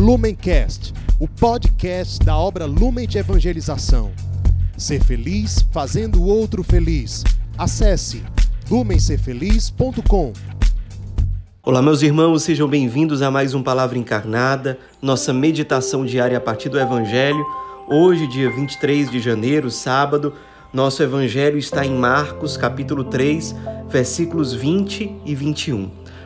Lumencast, o podcast da obra Lumen de Evangelização. Ser feliz fazendo o outro feliz. Acesse lumencerfeliz.com. Olá, meus irmãos, sejam bem-vindos a mais um Palavra Encarnada, nossa meditação diária a partir do Evangelho. Hoje, dia 23 de janeiro, sábado, nosso Evangelho está em Marcos, capítulo 3, versículos 20 e 21.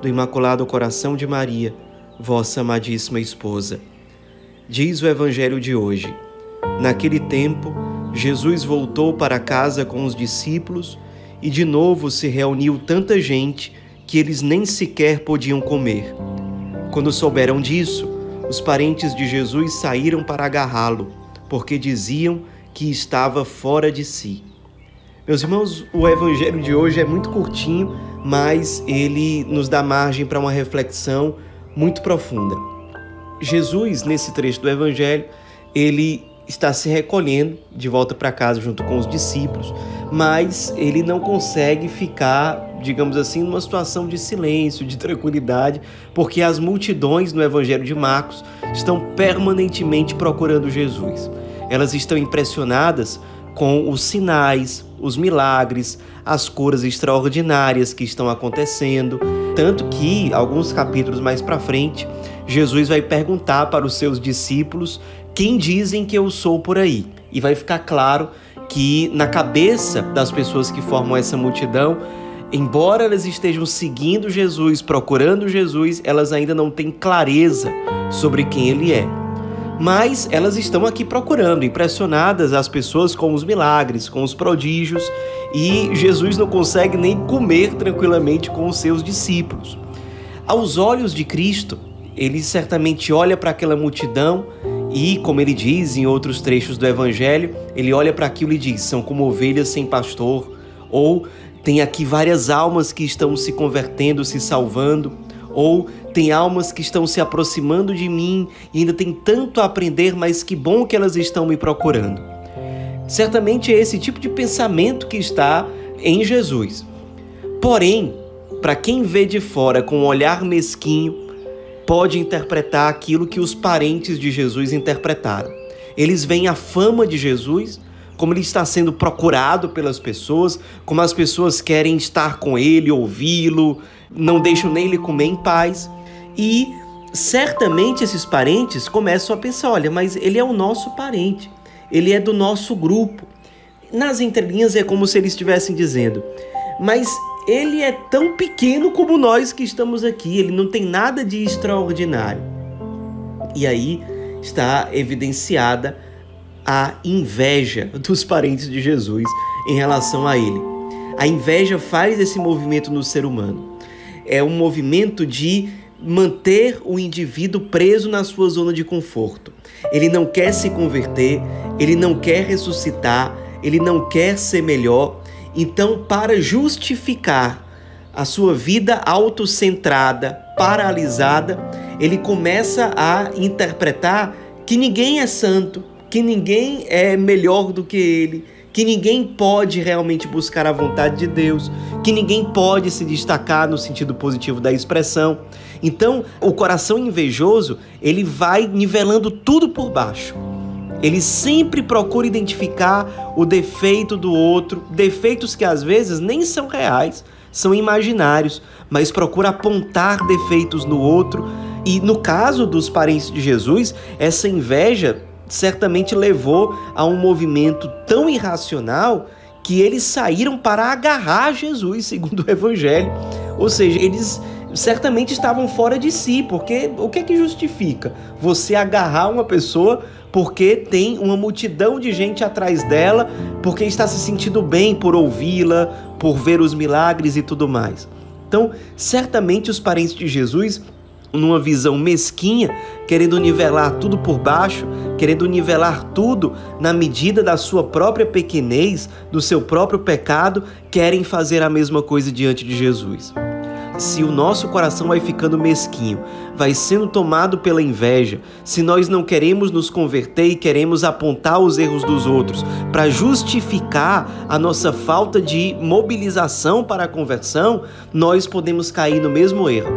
do Imaculado Coração de Maria, vossa amadíssima esposa. Diz o Evangelho de hoje: Naquele tempo, Jesus voltou para casa com os discípulos e de novo se reuniu tanta gente que eles nem sequer podiam comer. Quando souberam disso, os parentes de Jesus saíram para agarrá-lo, porque diziam que estava fora de si. Meus irmãos, o evangelho de hoje é muito curtinho, mas ele nos dá margem para uma reflexão muito profunda. Jesus, nesse trecho do evangelho, ele está se recolhendo de volta para casa junto com os discípulos, mas ele não consegue ficar, digamos assim, numa situação de silêncio, de tranquilidade, porque as multidões no Evangelho de Marcos estão permanentemente procurando Jesus. Elas estão impressionadas com os sinais, os milagres, as curas extraordinárias que estão acontecendo, tanto que alguns capítulos mais para frente, Jesus vai perguntar para os seus discípulos quem dizem que eu sou por aí. E vai ficar claro que na cabeça das pessoas que formam essa multidão, embora elas estejam seguindo Jesus, procurando Jesus, elas ainda não têm clareza sobre quem ele é mas elas estão aqui procurando, impressionadas as pessoas com os milagres, com os prodígios, e Jesus não consegue nem comer tranquilamente com os seus discípulos. Aos olhos de Cristo, ele certamente olha para aquela multidão e, como ele diz em outros trechos do Evangelho, ele olha para aquilo e diz: são como ovelhas sem pastor, ou tem aqui várias almas que estão se convertendo, se salvando ou tem almas que estão se aproximando de mim e ainda tem tanto a aprender, mas que bom que elas estão me procurando. Certamente é esse tipo de pensamento que está em Jesus. Porém, para quem vê de fora com um olhar mesquinho, pode interpretar aquilo que os parentes de Jesus interpretaram. Eles veem a fama de Jesus, como ele está sendo procurado pelas pessoas, como as pessoas querem estar com ele, ouvi-lo, não deixam nem ele comer em paz. E certamente esses parentes começam a pensar: olha, mas ele é o nosso parente, ele é do nosso grupo. Nas entrelinhas é como se eles estivessem dizendo: mas ele é tão pequeno como nós que estamos aqui, ele não tem nada de extraordinário. E aí está evidenciada a inveja dos parentes de Jesus em relação a ele. A inveja faz esse movimento no ser humano é um movimento de manter o indivíduo preso na sua zona de conforto. Ele não quer se converter, ele não quer ressuscitar, ele não quer ser melhor. Então, para justificar a sua vida autocentrada, paralisada, ele começa a interpretar que ninguém é santo, que ninguém é melhor do que ele, que ninguém pode realmente buscar a vontade de Deus, que ninguém pode se destacar no sentido positivo da expressão. Então, o coração invejoso, ele vai nivelando tudo por baixo. Ele sempre procura identificar o defeito do outro, defeitos que às vezes nem são reais, são imaginários, mas procura apontar defeitos no outro. E no caso dos parentes de Jesus, essa inveja certamente levou a um movimento tão irracional que eles saíram para agarrar Jesus, segundo o Evangelho. Ou seja, eles certamente estavam fora de si, porque o que é que justifica você agarrar uma pessoa porque tem uma multidão de gente atrás dela, porque está se sentindo bem por ouvi-la, por ver os milagres e tudo mais. Então, certamente os parentes de Jesus numa visão mesquinha, querendo nivelar tudo por baixo, querendo nivelar tudo na medida da sua própria pequenez, do seu próprio pecado, querem fazer a mesma coisa diante de Jesus se o nosso coração vai ficando mesquinho, vai sendo tomado pela inveja, se nós não queremos nos converter e queremos apontar os erros dos outros para justificar a nossa falta de mobilização para a conversão, nós podemos cair no mesmo erro.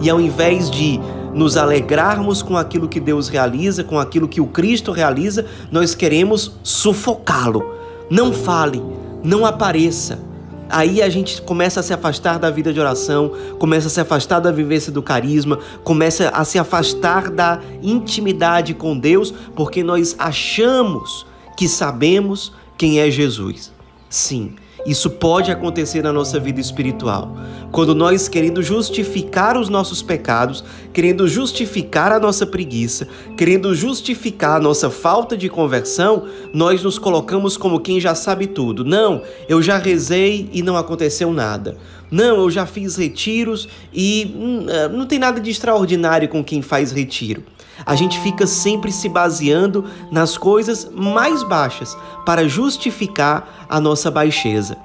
E ao invés de nos alegrarmos com aquilo que Deus realiza, com aquilo que o Cristo realiza, nós queremos sufocá-lo. Não fale, não apareça Aí a gente começa a se afastar da vida de oração, começa a se afastar da vivência do carisma, começa a se afastar da intimidade com Deus, porque nós achamos que sabemos quem é Jesus. Sim, isso pode acontecer na nossa vida espiritual. Quando nós, querendo justificar os nossos pecados, querendo justificar a nossa preguiça, querendo justificar a nossa falta de conversão, nós nos colocamos como quem já sabe tudo. Não, eu já rezei e não aconteceu nada. Não, eu já fiz retiros e hum, é, não tem nada de extraordinário com quem faz retiro. A gente fica sempre se baseando nas coisas mais baixas para justificar a nossa baixeza.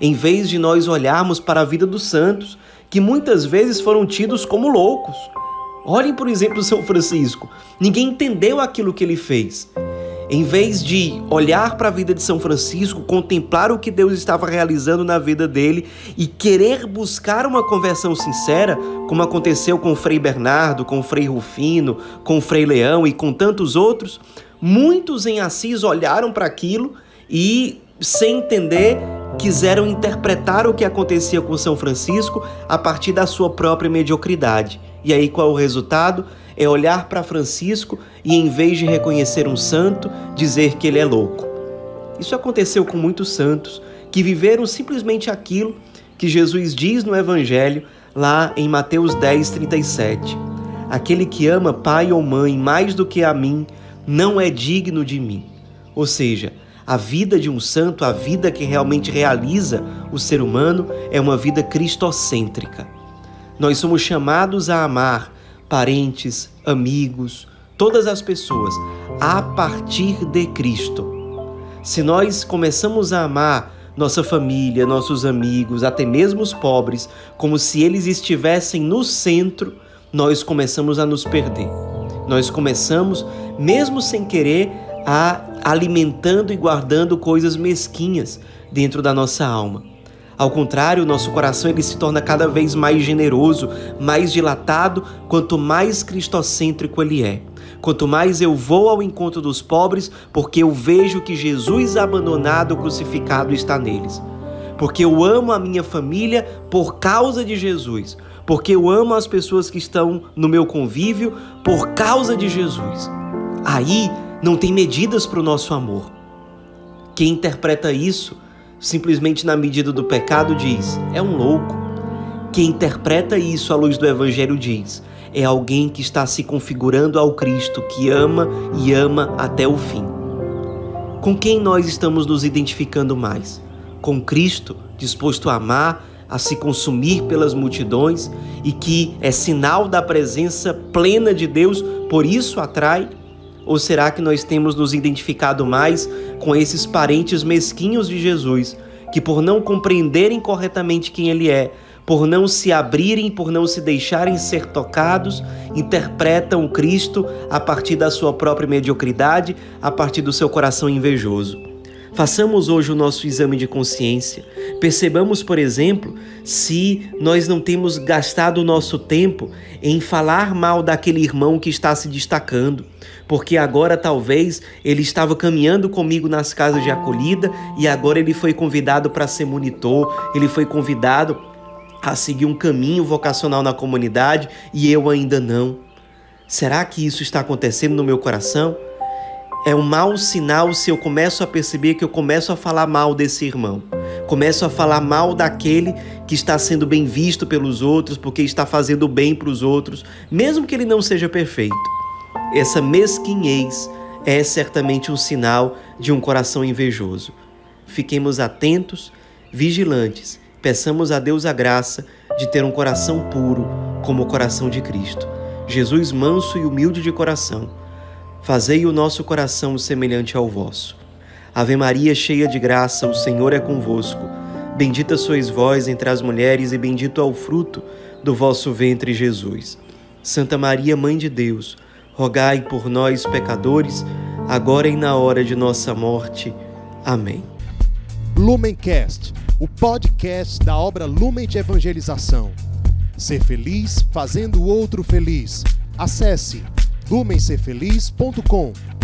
Em vez de nós olharmos para a vida dos santos, que muitas vezes foram tidos como loucos. Olhem, por exemplo, São Francisco. Ninguém entendeu aquilo que ele fez. Em vez de olhar para a vida de São Francisco, contemplar o que Deus estava realizando na vida dele e querer buscar uma conversão sincera, como aconteceu com Frei Bernardo, com Frei Rufino, com Frei Leão e com tantos outros, muitos em Assis olharam para aquilo e, sem entender, quiseram interpretar o que acontecia com São Francisco a partir da sua própria mediocridade. E aí qual é o resultado? É olhar para Francisco e, em vez de reconhecer um santo, dizer que ele é louco. Isso aconteceu com muitos santos que viveram simplesmente aquilo que Jesus diz no Evangelho, lá em Mateus 10, 37. Aquele que ama pai ou mãe mais do que a mim não é digno de mim. Ou seja, a vida de um santo, a vida que realmente realiza o ser humano, é uma vida cristocêntrica. Nós somos chamados a amar parentes, amigos, todas as pessoas, a partir de Cristo. Se nós começamos a amar nossa família, nossos amigos, até mesmo os pobres, como se eles estivessem no centro, nós começamos a nos perder. Nós começamos, mesmo sem querer, a alimentando e guardando coisas mesquinhas dentro da nossa alma. Ao contrário, nosso coração ele se torna cada vez mais generoso, mais dilatado, quanto mais cristocêntrico ele é. Quanto mais eu vou ao encontro dos pobres, porque eu vejo que Jesus abandonado, crucificado está neles. Porque eu amo a minha família por causa de Jesus. Porque eu amo as pessoas que estão no meu convívio por causa de Jesus. Aí não tem medidas para o nosso amor. Quem interpreta isso simplesmente na medida do pecado, diz: é um louco. Quem interpreta isso à luz do Evangelho diz: é alguém que está se configurando ao Cristo, que ama e ama até o fim. Com quem nós estamos nos identificando mais? Com Cristo, disposto a amar, a se consumir pelas multidões e que é sinal da presença plena de Deus, por isso atrai? Ou será que nós temos nos identificado mais com esses parentes mesquinhos de Jesus, que por não compreenderem corretamente quem ele é, por não se abrirem, por não se deixarem ser tocados, interpretam o Cristo a partir da sua própria mediocridade, a partir do seu coração invejoso? Façamos hoje o nosso exame de consciência. Percebamos, por exemplo, se nós não temos gastado o nosso tempo em falar mal daquele irmão que está se destacando, porque agora talvez ele estava caminhando comigo nas casas de acolhida e agora ele foi convidado para ser monitor, ele foi convidado a seguir um caminho vocacional na comunidade e eu ainda não. Será que isso está acontecendo no meu coração? É um mau sinal se eu começo a perceber que eu começo a falar mal desse irmão. Começo a falar mal daquele que está sendo bem visto pelos outros, porque está fazendo bem para os outros, mesmo que ele não seja perfeito. Essa mesquinhez é certamente um sinal de um coração invejoso. Fiquemos atentos, vigilantes, peçamos a Deus a graça de ter um coração puro como o coração de Cristo. Jesus manso e humilde de coração, fazei o nosso coração semelhante ao vosso. Ave Maria, cheia de graça, o Senhor é convosco. Bendita sois vós entre as mulheres, e bendito é o fruto do vosso ventre, Jesus. Santa Maria, Mãe de Deus, rogai por nós, pecadores, agora e na hora de nossa morte. Amém. Lumencast, o podcast da obra Lumen de Evangelização. Ser feliz fazendo o outro feliz. Acesse lumencerfeliz.com.